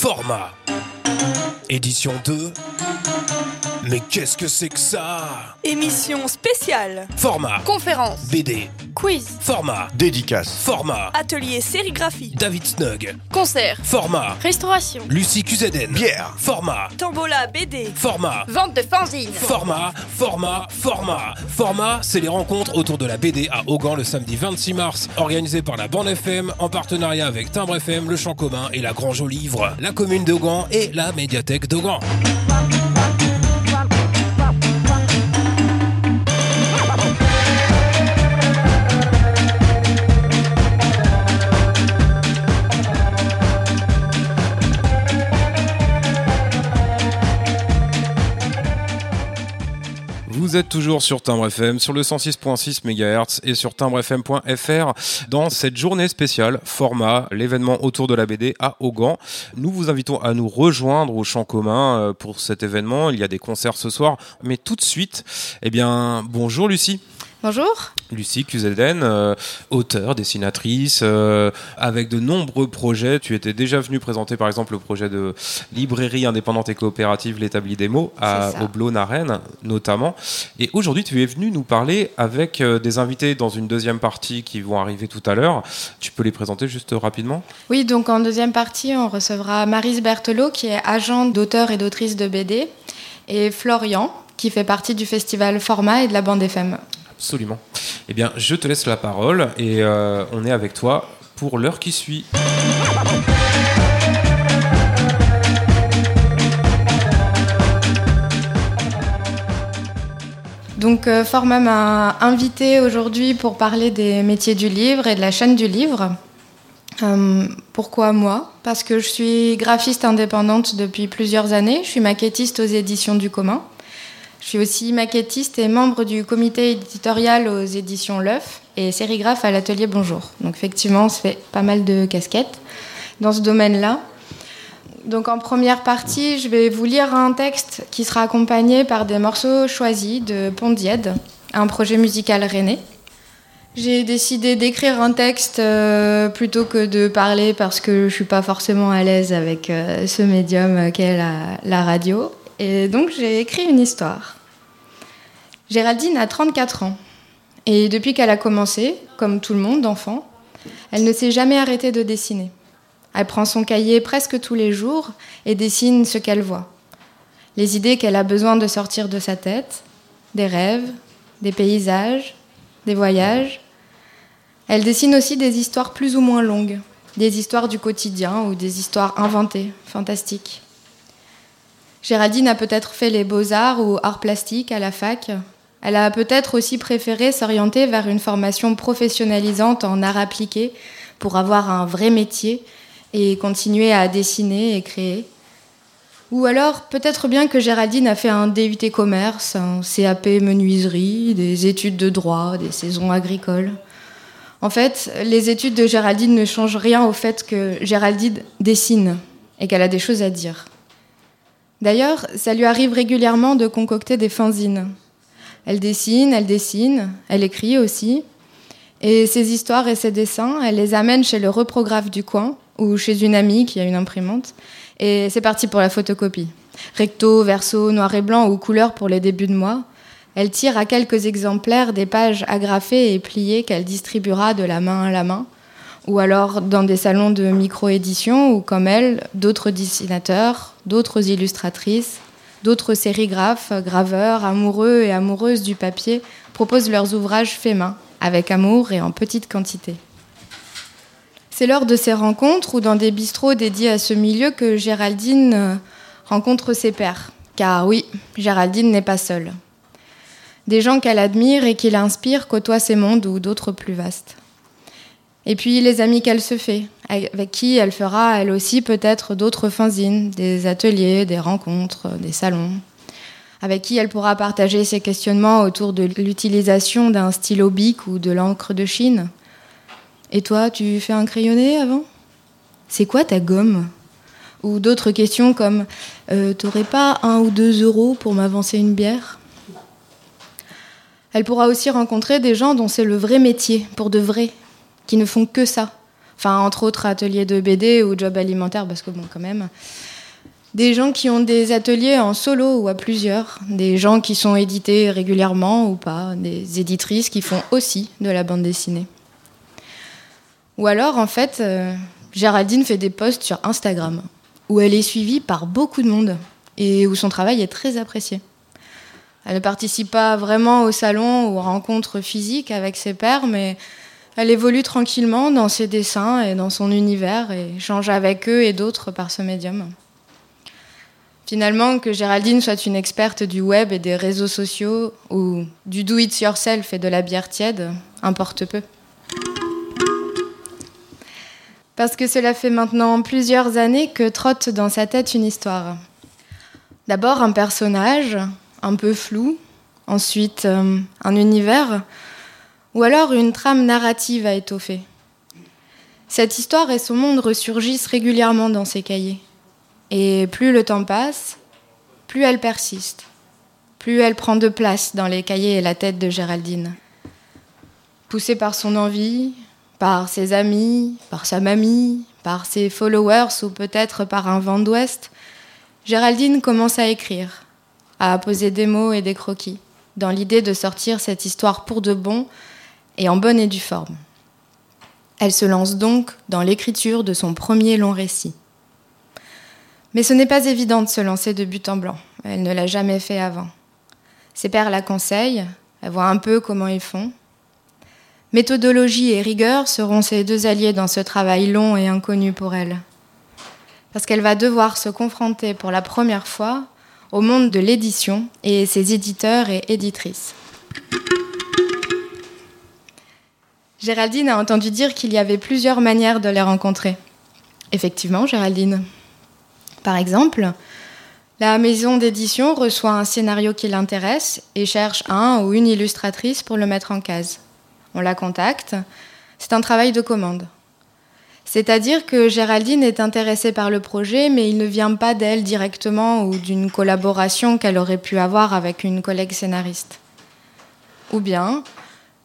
Format. Édition 2. Mais qu'est-ce que c'est que ça Émission spéciale. Format. Conférence. BD. Quiz. Format. Dédicace. Format. Atelier sérigraphie. David Snug. Concert. Format. Restauration. Lucie QZN. Bière. Format. Tambola BD. Format. Vente de fanzines. Format, format, format. Format, c'est les rencontres autour de la BD à Augan le samedi 26 mars, organisé par la Bande FM en partenariat avec Timbre FM, Le Champ Commun et la Grange au Livre, la commune d'Augan et la médiathèque d'Augan. Vous êtes toujours sur Timbre FM, sur le 106.6 MHz et sur timbrefm.fr dans cette journée spéciale format, l'événement autour de la BD à Augan. Nous vous invitons à nous rejoindre au champ commun euh, pour cet événement. Il y a des concerts ce soir, mais tout de suite, eh bien, bonjour Lucie. Bonjour. Lucie QZN, euh, auteure, dessinatrice, euh, avec de nombreux projets. Tu étais déjà venue présenter par exemple le projet de librairie indépendante et coopérative L'établi des mots à. Oblon Arène notamment. Et aujourd'hui tu es venue nous parler avec euh, des invités dans une deuxième partie qui vont arriver tout à l'heure. Tu peux les présenter juste rapidement? Oui, donc en deuxième partie, on recevra Marise Berthelot, qui est agente d'auteur et d'autrice de BD, et Florian, qui fait partie du festival Format et de la bande FM. Absolument. Eh bien, je te laisse la parole et euh, on est avec toi pour l'heure qui suit. Donc euh, Format m'a invité aujourd'hui pour parler des métiers du livre et de la chaîne du livre. Euh, pourquoi moi? Parce que je suis graphiste indépendante depuis plusieurs années. Je suis maquettiste aux éditions du commun. Je suis aussi maquettiste et membre du comité éditorial aux éditions L'œuf et sérigraphe à l'atelier Bonjour. Donc effectivement, on se fait pas mal de casquettes dans ce domaine-là. Donc en première partie, je vais vous lire un texte qui sera accompagné par des morceaux choisis de Pondied, un projet musical rennais. J'ai décidé d'écrire un texte euh, plutôt que de parler parce que je suis pas forcément à l'aise avec euh, ce médium qu'est la, la radio. Et donc j'ai écrit une histoire. Géraldine a 34 ans. Et depuis qu'elle a commencé, comme tout le monde d'enfant, elle ne s'est jamais arrêtée de dessiner. Elle prend son cahier presque tous les jours et dessine ce qu'elle voit. Les idées qu'elle a besoin de sortir de sa tête, des rêves, des paysages, des voyages. Elle dessine aussi des histoires plus ou moins longues, des histoires du quotidien ou des histoires inventées, fantastiques. Géraldine a peut-être fait les beaux-arts ou arts plastiques à la fac. Elle a peut-être aussi préféré s'orienter vers une formation professionnalisante en arts appliqués pour avoir un vrai métier et continuer à dessiner et créer. Ou alors, peut-être bien que Géraldine a fait un DUT commerce, un CAP menuiserie, des études de droit, des saisons agricoles. En fait, les études de Géraldine ne changent rien au fait que Géraldine dessine et qu'elle a des choses à dire. D'ailleurs, ça lui arrive régulièrement de concocter des fanzines. Elle dessine, elle dessine, elle écrit aussi. Et ses histoires et ses dessins, elle les amène chez le reprographe du coin ou chez une amie qui a une imprimante. Et c'est parti pour la photocopie. Recto, verso, noir et blanc ou couleur pour les débuts de mois. Elle tire à quelques exemplaires des pages agrafées et pliées qu'elle distribuera de la main à la main, ou alors dans des salons de micro-édition où, comme elle, d'autres dessinateurs, d'autres illustratrices, d'autres sérigraphes, graveurs, amoureux et amoureuses du papier proposent leurs ouvrages faits main, avec amour et en petite quantité. C'est lors de ces rencontres ou dans des bistrots dédiés à ce milieu que Géraldine euh, rencontre ses pairs. Car oui, Géraldine n'est pas seule. Des gens qu'elle admire et qui l'inspirent côtoient ces mondes ou d'autres plus vastes. Et puis les amis qu'elle se fait, avec qui elle fera elle aussi peut-être d'autres fanzines, des ateliers, des rencontres, des salons, avec qui elle pourra partager ses questionnements autour de l'utilisation d'un stylo bic ou de l'encre de Chine. Et toi, tu fais un crayonné avant? C'est quoi ta gomme? Ou d'autres questions comme euh, T'aurais pas un ou deux euros pour m'avancer une bière? Elle pourra aussi rencontrer des gens dont c'est le vrai métier, pour de vrai, qui ne font que ça, Enfin, entre autres ateliers de BD ou job alimentaire, parce que bon, quand même. Des gens qui ont des ateliers en solo ou à plusieurs, des gens qui sont édités régulièrement ou pas, des éditrices qui font aussi de la bande dessinée. Ou alors, en fait, euh, Géraldine fait des posts sur Instagram, où elle est suivie par beaucoup de monde et où son travail est très apprécié. Elle ne participe pas vraiment au salon ou aux rencontres physiques avec ses pairs, mais elle évolue tranquillement dans ses dessins et dans son univers et change avec eux et d'autres par ce médium. Finalement, que Géraldine soit une experte du web et des réseaux sociaux ou du do-it-yourself et de la bière tiède, importe peu. Parce que cela fait maintenant plusieurs années que trotte dans sa tête une histoire. D'abord un personnage, un peu flou, ensuite euh, un univers, ou alors une trame narrative à étoffer. Cette histoire et son monde ressurgissent régulièrement dans ses cahiers. Et plus le temps passe, plus elle persiste, plus elle prend de place dans les cahiers et la tête de Géraldine. Poussée par son envie, par ses amis, par sa mamie, par ses followers ou peut-être par un vent d'ouest, Géraldine commence à écrire, à poser des mots et des croquis, dans l'idée de sortir cette histoire pour de bon et en bonne et due forme. Elle se lance donc dans l'écriture de son premier long récit. Mais ce n'est pas évident de se lancer de but en blanc. Elle ne l'a jamais fait avant. Ses pères la conseillent, elle voit un peu comment ils font. Méthodologie et rigueur seront ses deux alliés dans ce travail long et inconnu pour elle. Parce qu'elle va devoir se confronter pour la première fois au monde de l'édition et ses éditeurs et éditrices. Géraldine a entendu dire qu'il y avait plusieurs manières de les rencontrer. Effectivement, Géraldine. Par exemple, la maison d'édition reçoit un scénario qui l'intéresse et cherche un ou une illustratrice pour le mettre en case. On la contacte. C'est un travail de commande. C'est-à-dire que Géraldine est intéressée par le projet, mais il ne vient pas d'elle directement ou d'une collaboration qu'elle aurait pu avoir avec une collègue scénariste. Ou bien,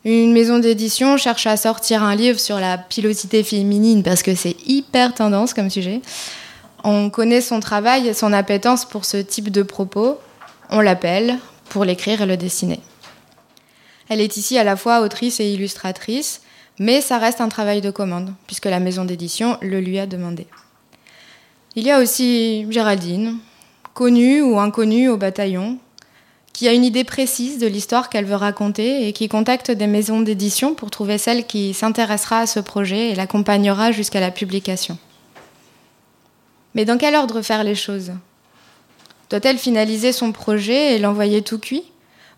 une maison d'édition cherche à sortir un livre sur la pilosité féminine parce que c'est hyper tendance comme sujet. On connaît son travail et son appétence pour ce type de propos. On l'appelle pour l'écrire et le dessiner. Elle est ici à la fois autrice et illustratrice, mais ça reste un travail de commande, puisque la maison d'édition le lui a demandé. Il y a aussi Géraldine, connue ou inconnue au bataillon, qui a une idée précise de l'histoire qu'elle veut raconter et qui contacte des maisons d'édition pour trouver celle qui s'intéressera à ce projet et l'accompagnera jusqu'à la publication. Mais dans quel ordre faire les choses? Doit-elle finaliser son projet et l'envoyer tout cuit?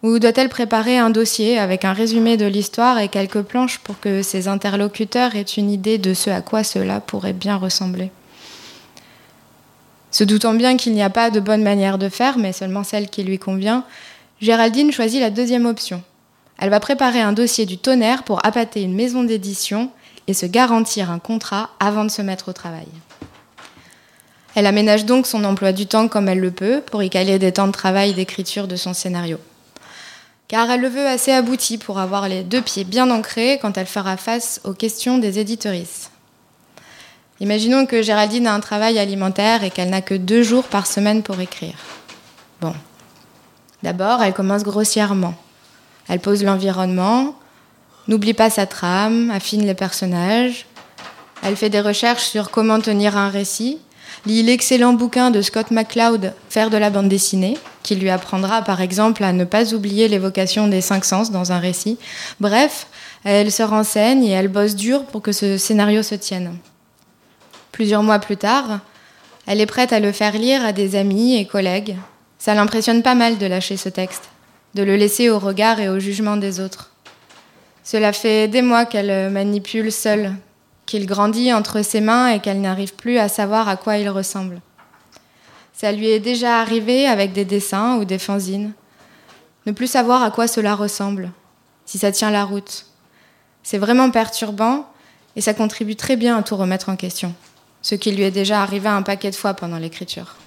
Ou doit-elle préparer un dossier avec un résumé de l'histoire et quelques planches pour que ses interlocuteurs aient une idée de ce à quoi cela pourrait bien ressembler? Se doutant bien qu'il n'y a pas de bonne manière de faire, mais seulement celle qui lui convient, Géraldine choisit la deuxième option. Elle va préparer un dossier du tonnerre pour appâter une maison d'édition et se garantir un contrat avant de se mettre au travail. Elle aménage donc son emploi du temps comme elle le peut pour y caler des temps de travail d'écriture de son scénario. Car elle le veut assez abouti pour avoir les deux pieds bien ancrés quand elle fera face aux questions des éditorices. Imaginons que Géraldine a un travail alimentaire et qu'elle n'a que deux jours par semaine pour écrire. Bon. D'abord, elle commence grossièrement. Elle pose l'environnement, n'oublie pas sa trame, affine les personnages. Elle fait des recherches sur comment tenir un récit lit l'excellent bouquin de Scott McCloud, Faire de la bande dessinée, qui lui apprendra par exemple à ne pas oublier l'évocation des cinq sens dans un récit. Bref, elle se renseigne et elle bosse dur pour que ce scénario se tienne. Plusieurs mois plus tard, elle est prête à le faire lire à des amis et collègues. Ça l'impressionne pas mal de lâcher ce texte, de le laisser au regard et au jugement des autres. Cela fait des mois qu'elle manipule seule qu'il grandit entre ses mains et qu'elle n'arrive plus à savoir à quoi il ressemble. Ça lui est déjà arrivé avec des dessins ou des fanzines. Ne plus savoir à quoi cela ressemble, si ça tient la route. C'est vraiment perturbant et ça contribue très bien à tout remettre en question, ce qui lui est déjà arrivé un paquet de fois pendant l'écriture.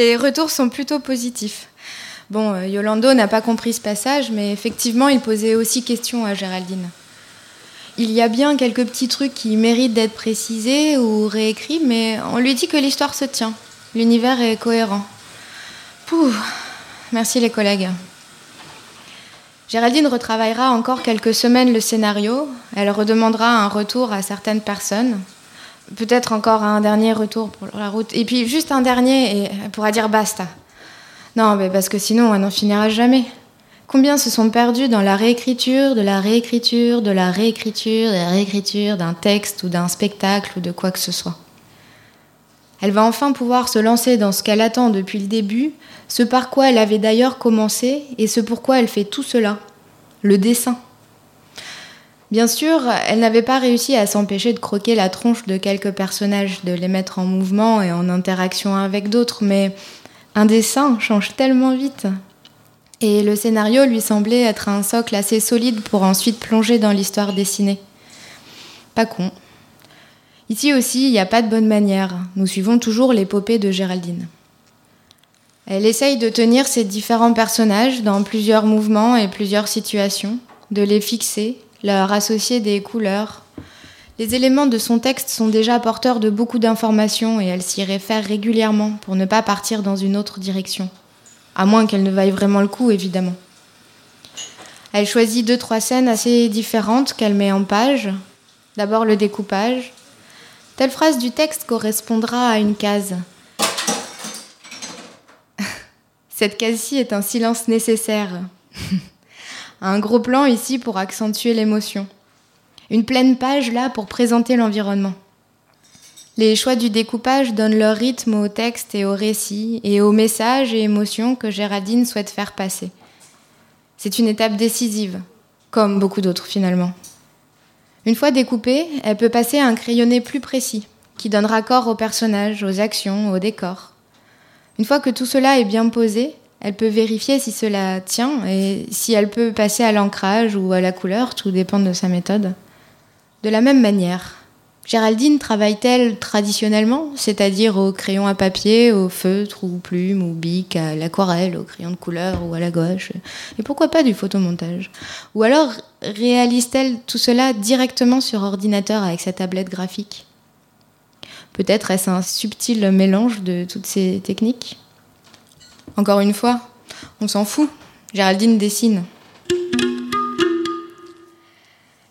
Les retours sont plutôt positifs. Bon, euh, Yolando n'a pas compris ce passage, mais effectivement, il posait aussi question à Géraldine. Il y a bien quelques petits trucs qui méritent d'être précisés ou réécrits, mais on lui dit que l'histoire se tient. L'univers est cohérent. Pouh, merci les collègues. Géraldine retravaillera encore quelques semaines le scénario. Elle redemandera un retour à certaines personnes. Peut-être encore un dernier retour pour la route. Et puis juste un dernier et elle pourra dire basta. Non, mais parce que sinon, elle n'en finira jamais. Combien se sont perdus dans la réécriture, de la réécriture, de la réécriture, de la réécriture d'un texte ou d'un spectacle ou de quoi que ce soit? Elle va enfin pouvoir se lancer dans ce qu'elle attend depuis le début, ce par quoi elle avait d'ailleurs commencé et ce pourquoi elle fait tout cela, le dessin. Bien sûr, elle n'avait pas réussi à s'empêcher de croquer la tronche de quelques personnages, de les mettre en mouvement et en interaction avec d'autres, mais un dessin change tellement vite. Et le scénario lui semblait être un socle assez solide pour ensuite plonger dans l'histoire dessinée. Pas con. Ici aussi, il n'y a pas de bonne manière. Nous suivons toujours l'épopée de Géraldine. Elle essaye de tenir ses différents personnages dans plusieurs mouvements et plusieurs situations, de les fixer, leur associer des couleurs. Les éléments de son texte sont déjà porteurs de beaucoup d'informations et elle s'y réfère régulièrement pour ne pas partir dans une autre direction. À moins qu'elle ne vaille vraiment le coup, évidemment. Elle choisit deux, trois scènes assez différentes qu'elle met en page. D'abord le découpage. Telle phrase du texte correspondra à une case. Cette case-ci est un silence nécessaire. un gros plan ici pour accentuer l'émotion. Une pleine page là pour présenter l'environnement. Les choix du découpage donnent leur rythme au texte et au récit et aux messages et émotions que Géraldine souhaite faire passer. C'est une étape décisive, comme beaucoup d'autres finalement. Une fois découpée, elle peut passer à un crayonné plus précis, qui donnera corps aux personnages, aux actions, au décor. Une fois que tout cela est bien posé, elle peut vérifier si cela tient et si elle peut passer à l'ancrage ou à la couleur, tout dépend de sa méthode. De la même manière, Géraldine travaille-t-elle traditionnellement, c'est-à-dire au crayon à papier, au feutre ou plume ou bic, à l'aquarelle, au crayon de couleur ou à la gouache? Et pourquoi pas du photomontage? Ou alors réalise-t-elle tout cela directement sur ordinateur avec sa tablette graphique? Peut-être est-ce un subtil mélange de toutes ces techniques? Encore une fois, on s'en fout. Géraldine dessine.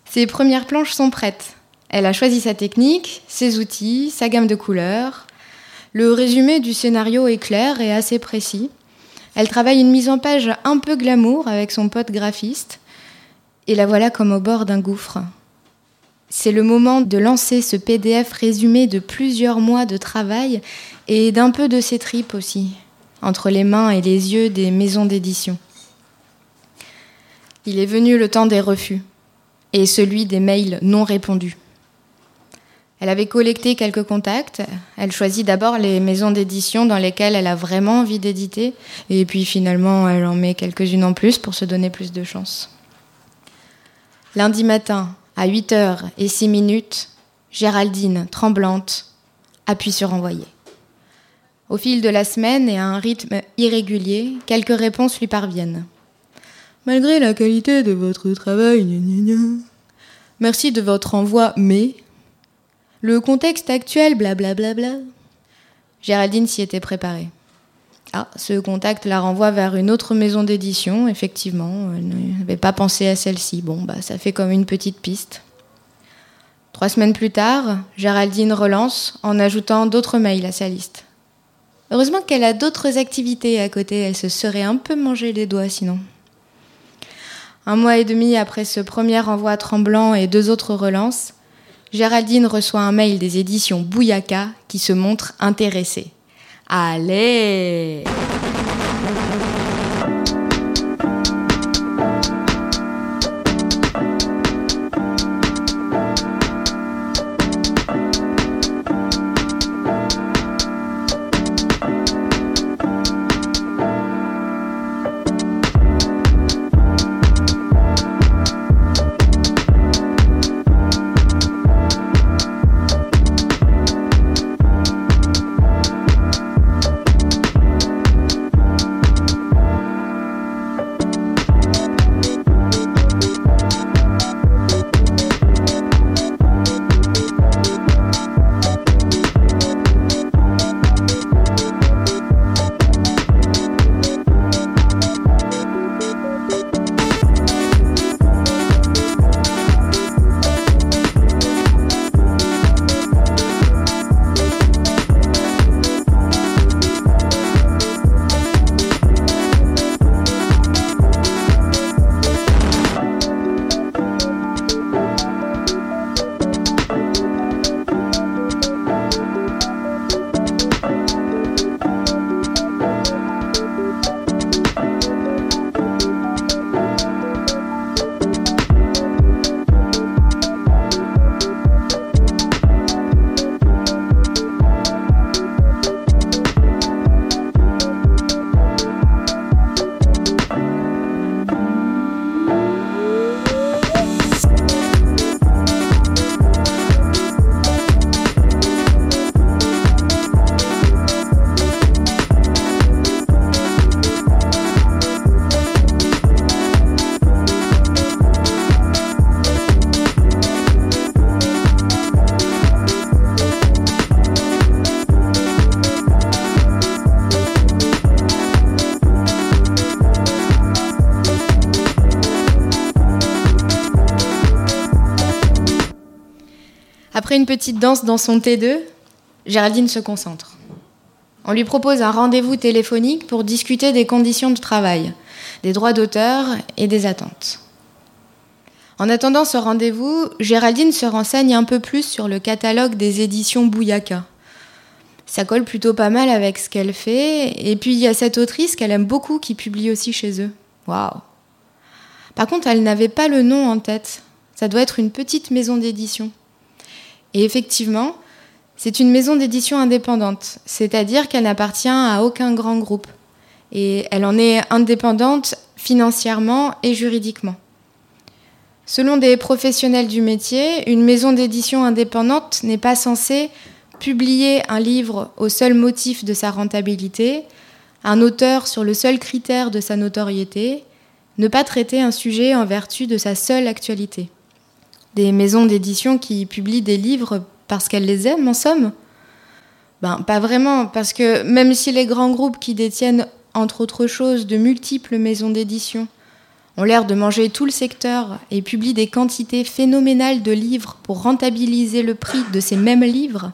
Ses premières planches sont prêtes. Elle a choisi sa technique, ses outils, sa gamme de couleurs. Le résumé du scénario est clair et assez précis. Elle travaille une mise en page un peu glamour avec son pote graphiste. Et la voilà comme au bord d'un gouffre. C'est le moment de lancer ce PDF résumé de plusieurs mois de travail et d'un peu de ses tripes aussi, entre les mains et les yeux des maisons d'édition. Il est venu le temps des refus et celui des mails non répondus. Elle avait collecté quelques contacts. Elle choisit d'abord les maisons d'édition dans lesquelles elle a vraiment envie d'éditer. Et puis finalement, elle en met quelques-unes en plus pour se donner plus de chance. Lundi matin, à 8h et 6 minutes, Géraldine, tremblante, appuie sur envoyer. Au fil de la semaine et à un rythme irrégulier, quelques réponses lui parviennent. Malgré la qualité de votre travail, merci de votre envoi, mais le contexte actuel, blablabla. Bla bla bla. Géraldine s'y était préparée. Ah, ce contact la renvoie vers une autre maison d'édition, effectivement. Elle n'avait pas pensé à celle-ci. Bon, bah, ça fait comme une petite piste. Trois semaines plus tard, Géraldine relance en ajoutant d'autres mails à sa liste. Heureusement qu'elle a d'autres activités à côté, elle se serait un peu mangé les doigts sinon. Un mois et demi après ce premier envoi tremblant et deux autres relances, Géraldine reçoit un mail des éditions Bouyaka qui se montre intéressée. Allez petite danse dans son T2, Géraldine se concentre. On lui propose un rendez-vous téléphonique pour discuter des conditions de travail, des droits d'auteur et des attentes. En attendant ce rendez-vous, Géraldine se renseigne un peu plus sur le catalogue des éditions Bouyaka. Ça colle plutôt pas mal avec ce qu'elle fait, et puis il y a cette autrice qu'elle aime beaucoup qui publie aussi chez eux. Waouh Par contre, elle n'avait pas le nom en tête. Ça doit être une petite maison d'édition. Et effectivement, c'est une maison d'édition indépendante, c'est-à-dire qu'elle n'appartient à aucun grand groupe. Et elle en est indépendante financièrement et juridiquement. Selon des professionnels du métier, une maison d'édition indépendante n'est pas censée publier un livre au seul motif de sa rentabilité, un auteur sur le seul critère de sa notoriété, ne pas traiter un sujet en vertu de sa seule actualité. Des maisons d'édition qui publient des livres parce qu'elles les aiment, en somme. Ben, pas vraiment, parce que même si les grands groupes qui détiennent, entre autres choses, de multiples maisons d'édition, ont l'air de manger tout le secteur et publient des quantités phénoménales de livres pour rentabiliser le prix de ces mêmes livres,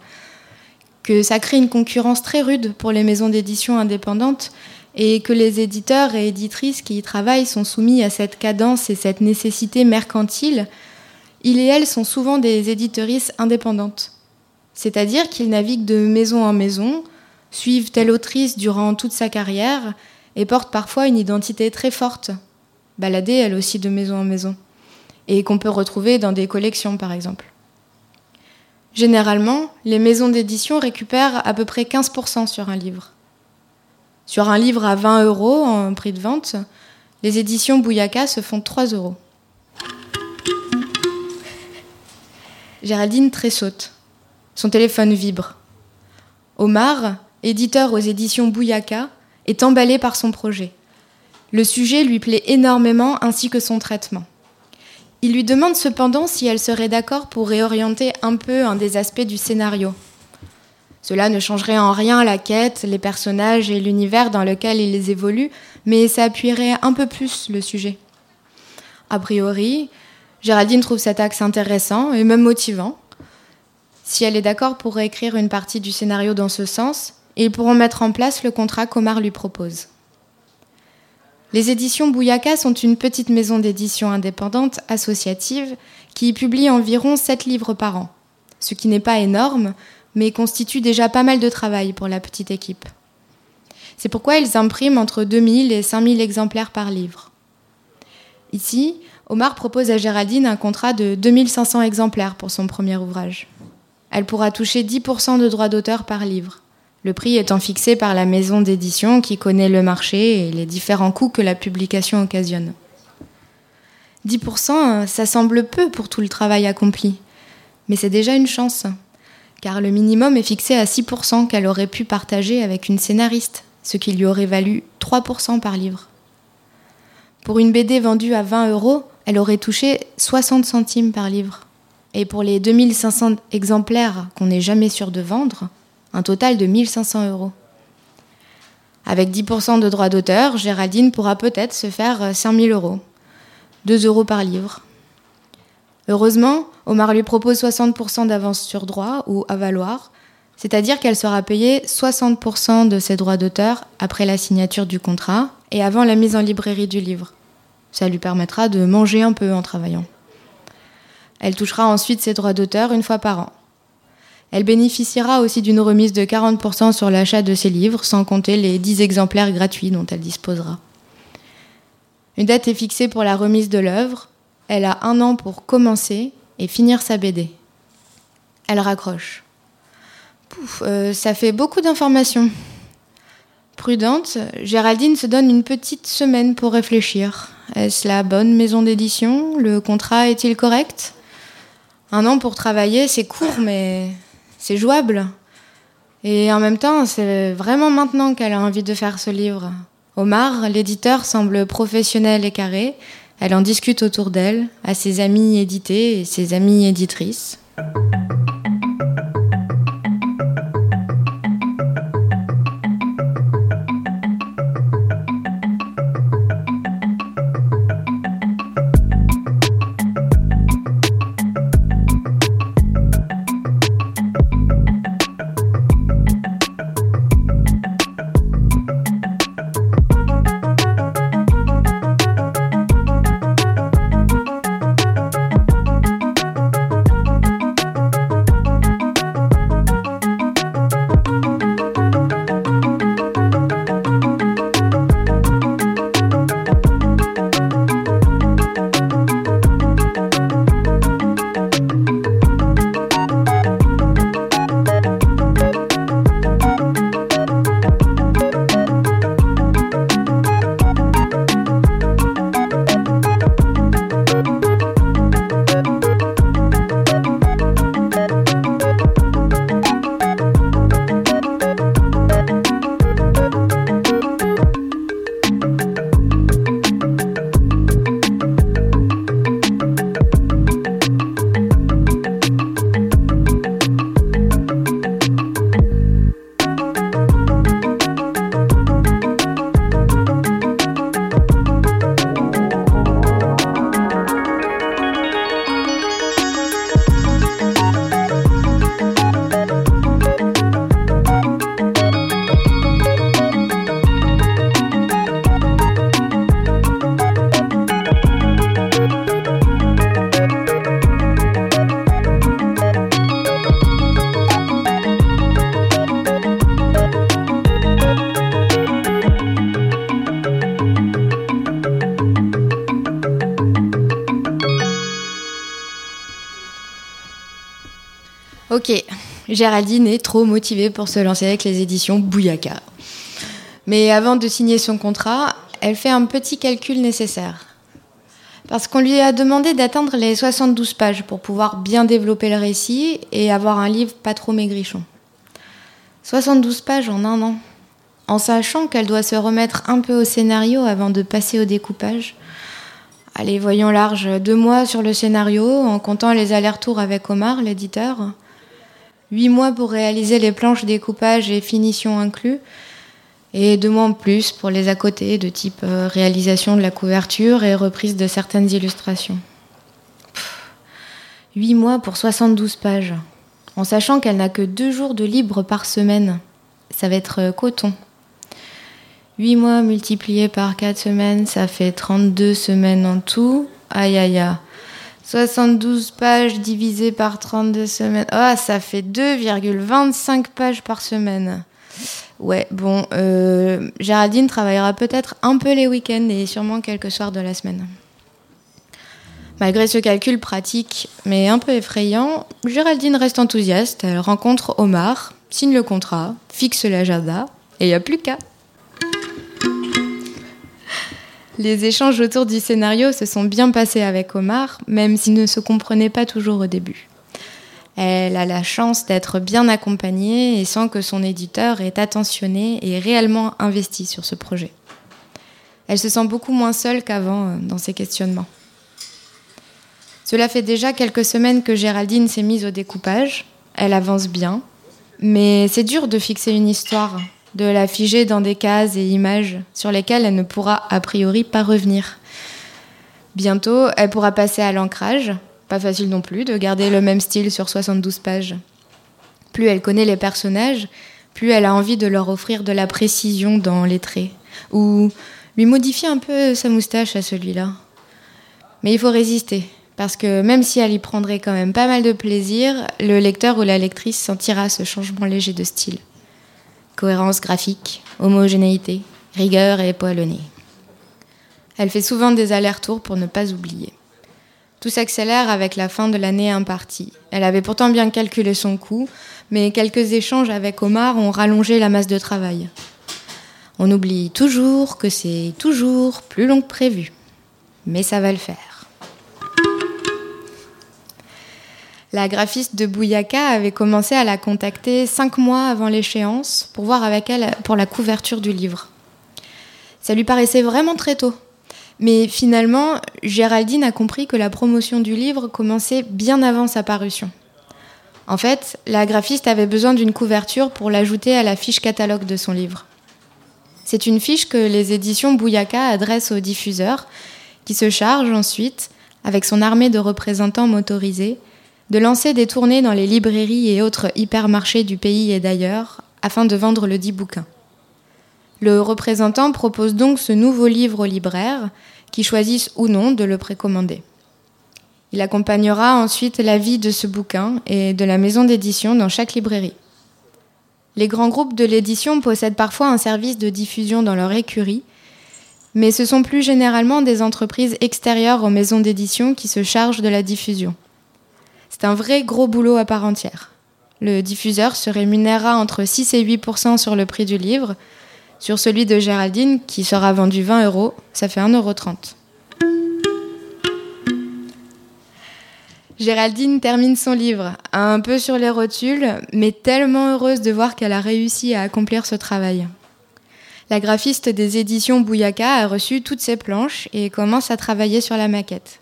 que ça crée une concurrence très rude pour les maisons d'édition indépendantes et que les éditeurs et éditrices qui y travaillent sont soumis à cette cadence et cette nécessité mercantile il et elle sont souvent des éditorices indépendantes. C'est-à-dire qu'ils naviguent de maison en maison, suivent telle autrice durant toute sa carrière et portent parfois une identité très forte, baladée elle aussi de maison en maison, et qu'on peut retrouver dans des collections par exemple. Généralement, les maisons d'édition récupèrent à peu près 15% sur un livre. Sur un livre à 20 euros en prix de vente, les éditions Bouyaka se font 3 euros. Géraldine tressaute. Son téléphone vibre. Omar, éditeur aux éditions Bouyaka, est emballé par son projet. Le sujet lui plaît énormément ainsi que son traitement. Il lui demande cependant si elle serait d'accord pour réorienter un peu un des aspects du scénario. Cela ne changerait en rien la quête, les personnages et l'univers dans lequel ils évoluent, mais ça appuierait un peu plus le sujet. A priori, Géraldine trouve cet axe intéressant et même motivant. Si elle est d'accord pour réécrire une partie du scénario dans ce sens, ils pourront mettre en place le contrat qu'Omar lui propose. Les éditions Bouyaka sont une petite maison d'édition indépendante associative qui publie environ 7 livres par an, ce qui n'est pas énorme, mais constitue déjà pas mal de travail pour la petite équipe. C'est pourquoi ils impriment entre 2000 et 5000 exemplaires par livre. Ici, Omar propose à Géraldine un contrat de 2500 exemplaires pour son premier ouvrage. Elle pourra toucher 10% de droits d'auteur par livre, le prix étant fixé par la maison d'édition qui connaît le marché et les différents coûts que la publication occasionne. 10%, ça semble peu pour tout le travail accompli, mais c'est déjà une chance, car le minimum est fixé à 6% qu'elle aurait pu partager avec une scénariste, ce qui lui aurait valu 3% par livre. Pour une BD vendue à 20 euros, elle aurait touché 60 centimes par livre. Et pour les 2500 exemplaires qu'on n'est jamais sûr de vendre, un total de 1500 euros. Avec 10% de droits d'auteur, Géraldine pourra peut-être se faire 5000 euros. 2 euros par livre. Heureusement, Omar lui propose 60% d'avance sur droit ou à valoir, c'est-à-dire qu'elle sera payée 60% de ses droits d'auteur après la signature du contrat et avant la mise en librairie du livre. Ça lui permettra de manger un peu en travaillant. Elle touchera ensuite ses droits d'auteur une fois par an. Elle bénéficiera aussi d'une remise de 40% sur l'achat de ses livres, sans compter les 10 exemplaires gratuits dont elle disposera. Une date est fixée pour la remise de l'œuvre. Elle a un an pour commencer et finir sa BD. Elle raccroche. Pouf, euh, ça fait beaucoup d'informations. Prudente, Géraldine se donne une petite semaine pour réfléchir. Est-ce la bonne maison d'édition? Le contrat est-il correct? Un an pour travailler, c'est court, mais c'est jouable. Et en même temps, c'est vraiment maintenant qu'elle a envie de faire ce livre. Omar, l'éditeur, semble professionnel et carré. Elle en discute autour d'elle, à ses amis édités et ses amies éditrices. Géraldine est trop motivée pour se lancer avec les éditions Bouyaka. Mais avant de signer son contrat, elle fait un petit calcul nécessaire. Parce qu'on lui a demandé d'atteindre les 72 pages pour pouvoir bien développer le récit et avoir un livre pas trop maigrichon. 72 pages en un an. En sachant qu'elle doit se remettre un peu au scénario avant de passer au découpage. Allez, voyons large, deux mois sur le scénario, en comptant les allers-retours avec Omar, l'éditeur. Huit mois pour réaliser les planches découpage et finition inclus et deux mois en plus pour les à côté de type euh, réalisation de la couverture et reprise de certaines illustrations. Huit mois pour 72 pages, en sachant qu'elle n'a que deux jours de libre par semaine. Ça va être euh, coton. Huit mois multipliés par quatre semaines, ça fait 32 semaines en tout. Aïe aïe aïe. 72 pages divisées par 32 semaines. Ah, ça fait 2,25 pages par semaine. Ouais, bon, euh, Géraldine travaillera peut-être un peu les week-ends et sûrement quelques soirs de la semaine. Malgré ce calcul pratique, mais un peu effrayant, Géraldine reste enthousiaste. Elle rencontre Omar, signe le contrat, fixe l'agenda, et il n'y a plus qu'à. Les échanges autour du scénario se sont bien passés avec Omar, même s'ils ne se comprenaient pas toujours au début. Elle a la chance d'être bien accompagnée et sent que son éditeur est attentionné et réellement investi sur ce projet. Elle se sent beaucoup moins seule qu'avant euh, dans ses questionnements. Cela fait déjà quelques semaines que Géraldine s'est mise au découpage. Elle avance bien, mais c'est dur de fixer une histoire, de la figer dans des cases et images sur lesquelles elle ne pourra a priori pas revenir. Bientôt, elle pourra passer à l'ancrage, pas facile non plus de garder le même style sur 72 pages. Plus elle connaît les personnages, plus elle a envie de leur offrir de la précision dans les traits, ou lui modifier un peu sa moustache à celui-là. Mais il faut résister, parce que même si elle y prendrait quand même pas mal de plaisir, le lecteur ou la lectrice sentira ce changement léger de style. Cohérence graphique, homogénéité, rigueur et poilonné. Elle fait souvent des allers-retours pour ne pas oublier. Tout s'accélère avec la fin de l'année impartie. Elle avait pourtant bien calculé son coût, mais quelques échanges avec Omar ont rallongé la masse de travail. On oublie toujours que c'est toujours plus long que prévu. Mais ça va le faire. La graphiste de Bouyaka avait commencé à la contacter cinq mois avant l'échéance pour voir avec elle pour la couverture du livre. Ça lui paraissait vraiment très tôt mais finalement, Géraldine a compris que la promotion du livre commençait bien avant sa parution. En fait, la graphiste avait besoin d'une couverture pour l'ajouter à la fiche catalogue de son livre. C'est une fiche que les éditions Bouyaka adressent aux diffuseurs, qui se chargent ensuite, avec son armée de représentants motorisés, de lancer des tournées dans les librairies et autres hypermarchés du pays et d'ailleurs, afin de vendre le dit bouquin. Le représentant propose donc ce nouveau livre aux libraires, qui choisissent ou non de le précommander. Il accompagnera ensuite la vie de ce bouquin et de la maison d'édition dans chaque librairie. Les grands groupes de l'édition possèdent parfois un service de diffusion dans leur écurie, mais ce sont plus généralement des entreprises extérieures aux maisons d'édition qui se chargent de la diffusion. C'est un vrai gros boulot à part entière. Le diffuseur se rémunérera entre 6 et 8% sur le prix du livre, sur celui de Géraldine, qui sera vendu 20 euros, ça fait 1,30 euros. Géraldine termine son livre, un peu sur les rotules, mais tellement heureuse de voir qu'elle a réussi à accomplir ce travail. La graphiste des éditions Bouyaka a reçu toutes ses planches et commence à travailler sur la maquette.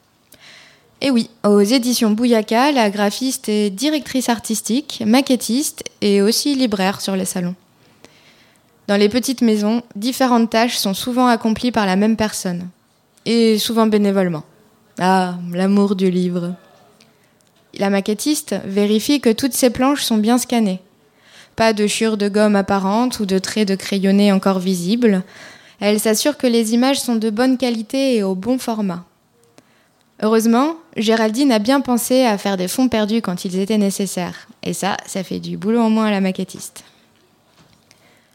Et oui, aux éditions Bouyaka, la graphiste est directrice artistique, maquettiste et aussi libraire sur les salons. Dans les petites maisons, différentes tâches sont souvent accomplies par la même personne, et souvent bénévolement. Ah, l'amour du livre. La maquettiste vérifie que toutes ces planches sont bien scannées. Pas de chure de gomme apparente ou de traits de crayonné encore visibles. Elle s'assure que les images sont de bonne qualité et au bon format. Heureusement, Géraldine a bien pensé à faire des fonds perdus quand ils étaient nécessaires. Et ça, ça fait du boulot en moins à la maquettiste.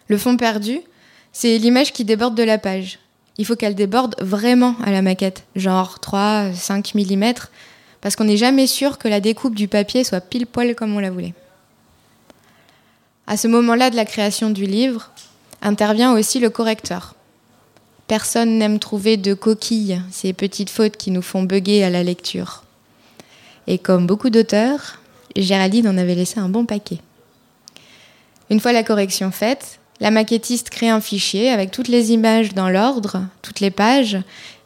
Le fond perdu, c'est l'image qui déborde de la page. Il faut qu'elle déborde vraiment à la maquette, genre 3, 5 mm, parce qu'on n'est jamais sûr que la découpe du papier soit pile poil comme on la voulait. À ce moment-là de la création du livre, intervient aussi le correcteur. Personne n'aime trouver de coquilles, ces petites fautes qui nous font bugger à la lecture. Et comme beaucoup d'auteurs, Géraldine en avait laissé un bon paquet. Une fois la correction faite, la maquettiste crée un fichier avec toutes les images dans l'ordre, toutes les pages,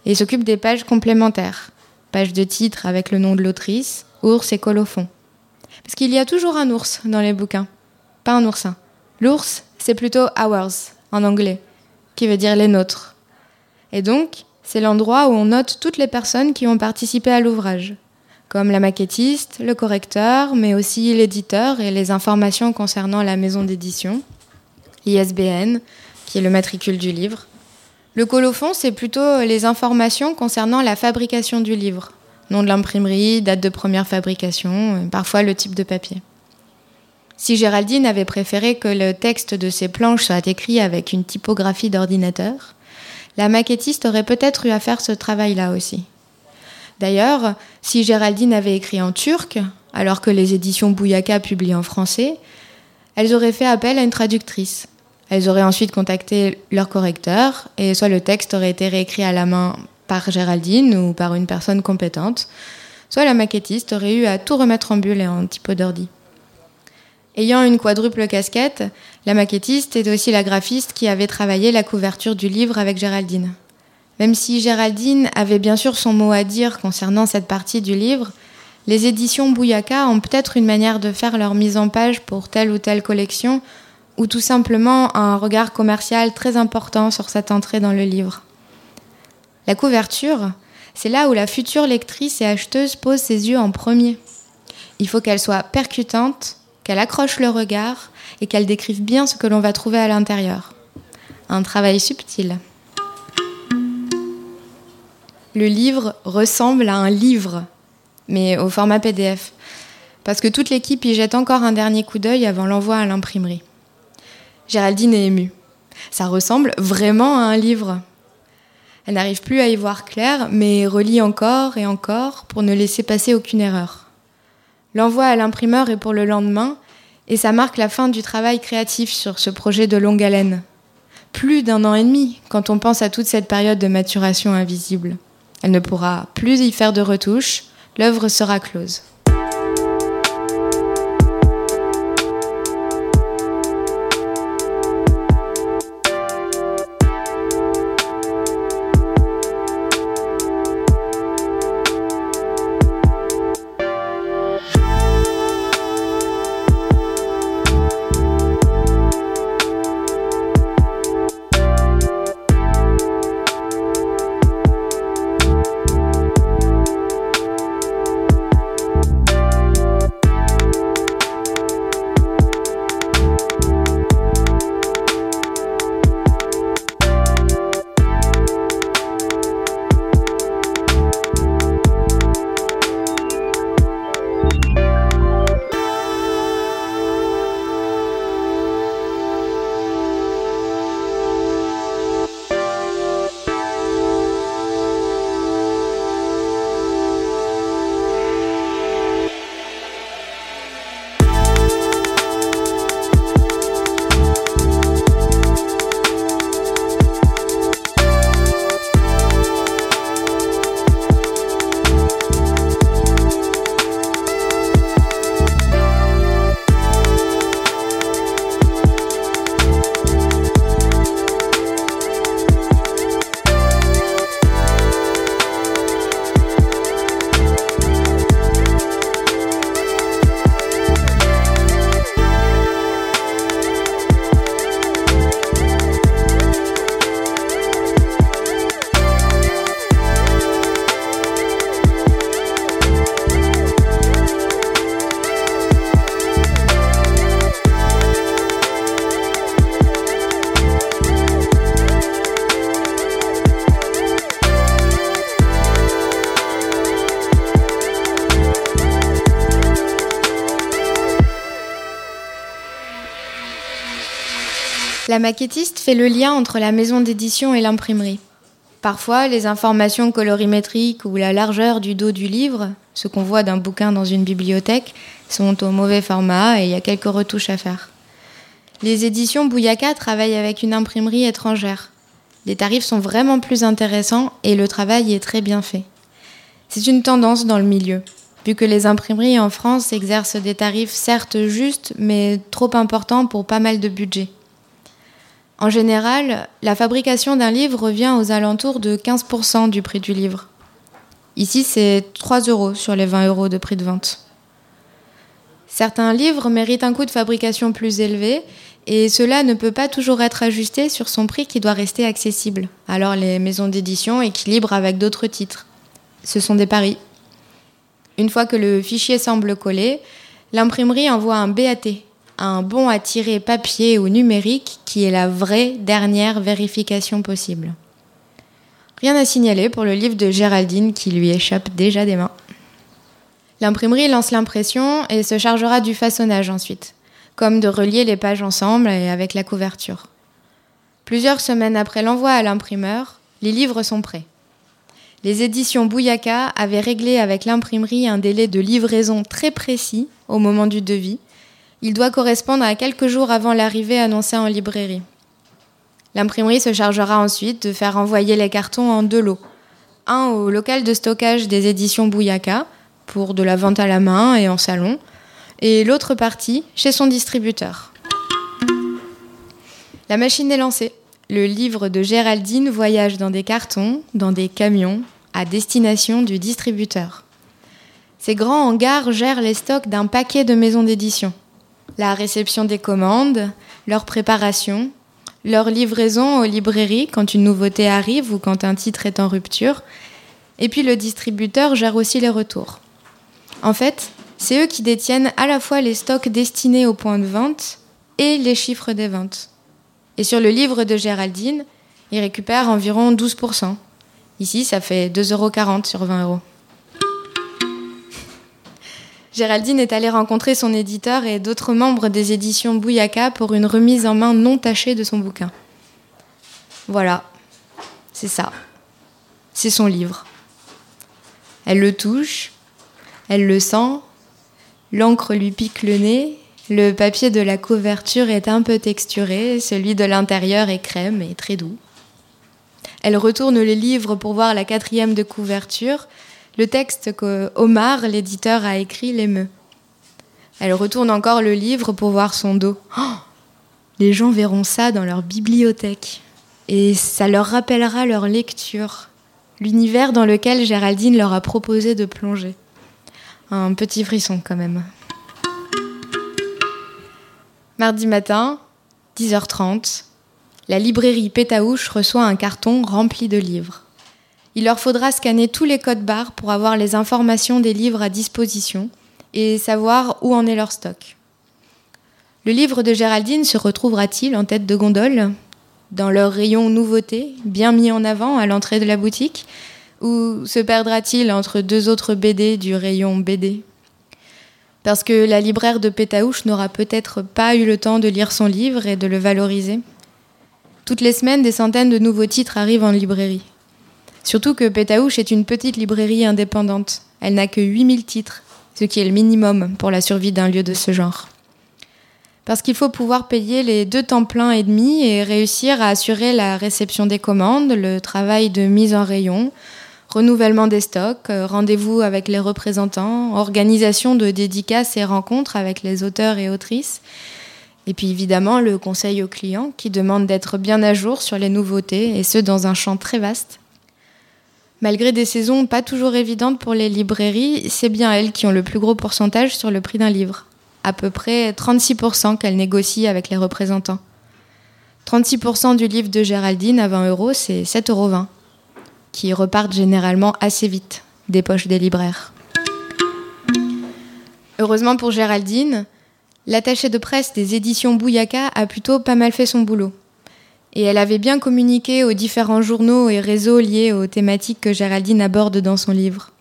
et s'occupe des pages complémentaires. Page de titre avec le nom de l'autrice, ours et colophon. Parce qu'il y a toujours un ours dans les bouquins, pas un oursin. L'ours, c'est plutôt ours en anglais, qui veut dire les nôtres. Et donc, c'est l'endroit où on note toutes les personnes qui ont participé à l'ouvrage, comme la maquettiste, le correcteur, mais aussi l'éditeur et les informations concernant la maison d'édition, l'ISBN, qui est le matricule du livre. Le colophon, c'est plutôt les informations concernant la fabrication du livre, nom de l'imprimerie, date de première fabrication, parfois le type de papier. Si Géraldine avait préféré que le texte de ses planches soit écrit avec une typographie d'ordinateur, la maquettiste aurait peut-être eu à faire ce travail-là aussi. D'ailleurs, si Géraldine avait écrit en turc, alors que les éditions Bouyaka publient en français, elles auraient fait appel à une traductrice. Elles auraient ensuite contacté leur correcteur, et soit le texte aurait été réécrit à la main par Géraldine ou par une personne compétente, soit la maquettiste aurait eu à tout remettre en bulle et en typo d'ordi. Ayant une quadruple casquette, la maquettiste est aussi la graphiste qui avait travaillé la couverture du livre avec Géraldine. Même si Géraldine avait bien sûr son mot à dire concernant cette partie du livre, les éditions Bouyaka ont peut-être une manière de faire leur mise en page pour telle ou telle collection, ou tout simplement un regard commercial très important sur cette entrée dans le livre. La couverture, c'est là où la future lectrice et acheteuse pose ses yeux en premier. Il faut qu'elle soit percutante, qu'elle accroche le regard et qu'elle décrive bien ce que l'on va trouver à l'intérieur. Un travail subtil. Le livre ressemble à un livre, mais au format PDF, parce que toute l'équipe y jette encore un dernier coup d'œil avant l'envoi à l'imprimerie. Géraldine est émue. Ça ressemble vraiment à un livre. Elle n'arrive plus à y voir clair, mais relit encore et encore pour ne laisser passer aucune erreur. L'envoi à l'imprimeur est pour le lendemain, et ça marque la fin du travail créatif sur ce projet de longue haleine. Plus d'un an et demi quand on pense à toute cette période de maturation invisible. Elle ne pourra plus y faire de retouches, l'œuvre sera close. La maquettiste fait le lien entre la maison d'édition et l'imprimerie. Parfois, les informations colorimétriques ou la largeur du dos du livre, ce qu'on voit d'un bouquin dans une bibliothèque, sont au mauvais format et il y a quelques retouches à faire. Les éditions Bouyaka travaillent avec une imprimerie étrangère. Les tarifs sont vraiment plus intéressants et le travail est très bien fait. C'est une tendance dans le milieu, vu que les imprimeries en France exercent des tarifs certes justes, mais trop importants pour pas mal de budget. En général, la fabrication d'un livre revient aux alentours de 15% du prix du livre. Ici, c'est 3 euros sur les 20 euros de prix de vente. Certains livres méritent un coût de fabrication plus élevé et cela ne peut pas toujours être ajusté sur son prix qui doit rester accessible. Alors les maisons d'édition équilibrent avec d'autres titres. Ce sont des paris. Une fois que le fichier semble collé, l'imprimerie envoie un BAT, un bon à tirer papier ou numérique qui est la vraie dernière vérification possible. Rien à signaler pour le livre de Géraldine qui lui échappe déjà des mains. L'imprimerie lance l'impression et se chargera du façonnage ensuite, comme de relier les pages ensemble et avec la couverture. Plusieurs semaines après l'envoi à l'imprimeur, les livres sont prêts. Les éditions Bouyaka avaient réglé avec l'imprimerie un délai de livraison très précis au moment du devis. Il doit correspondre à quelques jours avant l'arrivée annoncée en librairie. L'imprimerie se chargera ensuite de faire envoyer les cartons en deux lots. Un au local de stockage des éditions Bouyaka, pour de la vente à la main et en salon, et l'autre partie chez son distributeur. La machine est lancée. Le livre de Géraldine voyage dans des cartons, dans des camions, à destination du distributeur. Ces grands hangars gèrent les stocks d'un paquet de maisons d'édition. La réception des commandes, leur préparation, leur livraison aux librairies quand une nouveauté arrive ou quand un titre est en rupture, et puis le distributeur gère aussi les retours. En fait, c'est eux qui détiennent à la fois les stocks destinés aux points de vente et les chiffres des ventes. Et sur le livre de Géraldine, ils récupèrent environ 12%. Ici, ça fait 2,40 euros sur 20 euros. Géraldine est allée rencontrer son éditeur et d'autres membres des éditions Bouyaka pour une remise en main non tachée de son bouquin. Voilà, c'est ça. C'est son livre. Elle le touche, elle le sent, l'encre lui pique le nez, le papier de la couverture est un peu texturé, celui de l'intérieur est crème et très doux. Elle retourne les livres pour voir la quatrième de couverture, le texte que Omar, l'éditeur, a écrit l'émeut. Elle retourne encore le livre pour voir son dos. Oh les gens verront ça dans leur bibliothèque. Et ça leur rappellera leur lecture, l'univers dans lequel Géraldine leur a proposé de plonger. Un petit frisson quand même. Mardi matin, 10h30, la librairie Pétaouche reçoit un carton rempli de livres. Il leur faudra scanner tous les codes barres pour avoir les informations des livres à disposition et savoir où en est leur stock. Le livre de Géraldine se retrouvera-t-il en tête de gondole, dans leur rayon nouveauté, bien mis en avant à l'entrée de la boutique, ou se perdra-t-il entre deux autres BD du rayon BD Parce que la libraire de Pétaouche n'aura peut-être pas eu le temps de lire son livre et de le valoriser. Toutes les semaines, des centaines de nouveaux titres arrivent en librairie. Surtout que Pétaouche est une petite librairie indépendante. Elle n'a que 8000 titres, ce qui est le minimum pour la survie d'un lieu de ce genre. Parce qu'il faut pouvoir payer les deux temps plein et demi et réussir à assurer la réception des commandes, le travail de mise en rayon, renouvellement des stocks, euh, rendez-vous avec les représentants, organisation de dédicaces et rencontres avec les auteurs et autrices, et puis évidemment le conseil aux clients qui demande d'être bien à jour sur les nouveautés, et ce dans un champ très vaste. Malgré des saisons pas toujours évidentes pour les librairies, c'est bien elles qui ont le plus gros pourcentage sur le prix d'un livre. À peu près 36% qu'elles négocient avec les représentants. 36% du livre de Géraldine à 20 euros, c'est 7,20 euros, qui repartent généralement assez vite des poches des libraires. Heureusement pour Géraldine, l'attaché de presse des éditions Bouyaka a plutôt pas mal fait son boulot et elle avait bien communiqué aux différents journaux et réseaux liés aux thématiques que Géraldine aborde dans son livre.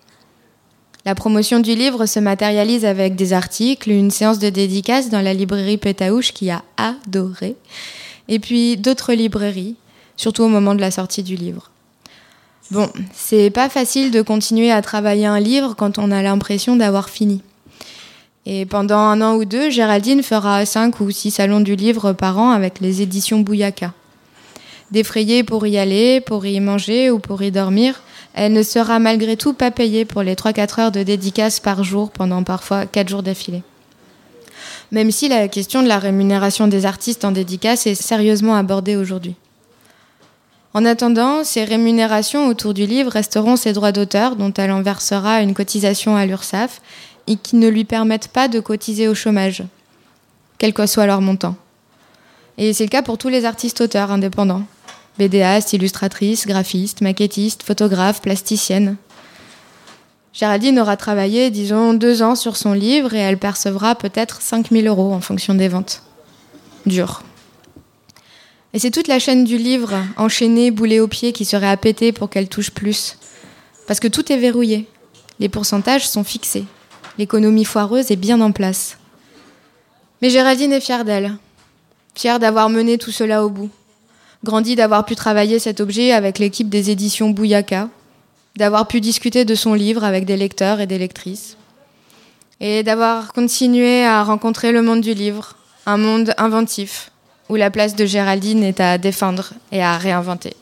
La promotion du livre se matérialise avec des articles, une séance de dédicace dans la librairie Pétaouche qui a adoré, et puis d'autres librairies, surtout au moment de la sortie du livre. Bon, c'est pas facile de continuer à travailler un livre quand on a l'impression d'avoir fini. Et pendant un an ou deux, Géraldine fera cinq ou six salons du livre par an avec les éditions Bouyaka. Défrayée pour y aller, pour y manger ou pour y dormir, elle ne sera malgré tout pas payée pour les 3-4 heures de dédicaces par jour pendant parfois 4 jours d'affilée. Même si la question de la rémunération des artistes en dédicace est sérieusement abordée aujourd'hui. En attendant, ces rémunérations autour du livre resteront ses droits d'auteur dont elle en versera une cotisation à l'URSSAF et qui ne lui permettent pas de cotiser au chômage, quel que soit leur montant. Et c'est le cas pour tous les artistes auteurs indépendants. BDastes, illustratrices, graphistes, maquettistes, photographes, plasticiennes. Géraldine aura travaillé, disons, deux ans sur son livre et elle percevra peut-être 5000 euros en fonction des ventes. Dur. Et c'est toute la chaîne du livre, enchaînée, boulée au pied, qui serait à péter pour qu'elle touche plus. Parce que tout est verrouillé. Les pourcentages sont fixés. L'économie foireuse est bien en place. Mais Géraldine est fière d'elle. Fière d'avoir mené tout cela au bout grandi d'avoir pu travailler cet objet avec l'équipe des éditions Bouyaka, d'avoir pu discuter de son livre avec des lecteurs et des lectrices, et d'avoir continué à rencontrer le monde du livre, un monde inventif, où la place de Géraldine est à défendre et à réinventer.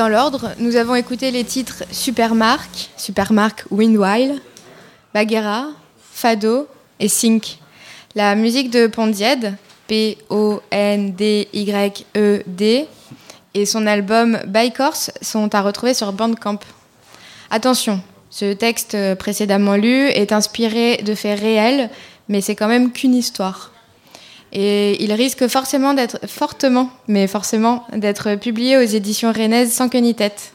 Dans l'ordre, nous avons écouté les titres Supermark, Supermark Windwild, Baguera, Fado et Sync. La musique de Pondied, P-O-N-D-Y-E-D, et son album Corse sont à retrouver sur Bandcamp. Attention, ce texte précédemment lu est inspiré de faits réels, mais c'est quand même qu'une histoire. Et il risque forcément d'être, fortement, mais forcément, d'être publié aux éditions Rennaises sans queue ni tête.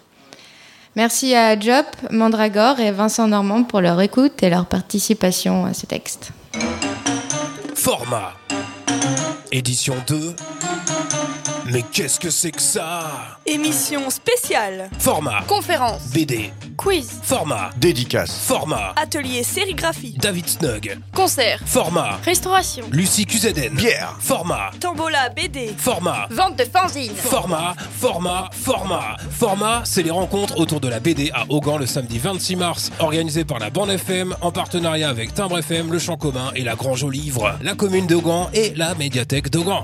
Merci à Job, Mandragore et Vincent Normand pour leur écoute et leur participation à ce texte. Format. Édition 2. Mais qu'est-ce que c'est que ça Émission spéciale. Format. Conférence. BD. Quiz. Format. Dédicace. Format. Atelier sérigraphie. David Snug. Concert. Format. Restauration. Lucie Cuzeden. Bière. Format. Tombola BD. Format. Vente de fanzines. Format, format, format. Format, c'est les rencontres autour de la BD à Augan le samedi 26 mars, organisé par la bande FM en partenariat avec Timbre FM, Le Champ Commun et la Grange au Livre, la commune d'Augan et la médiathèque d'Augan.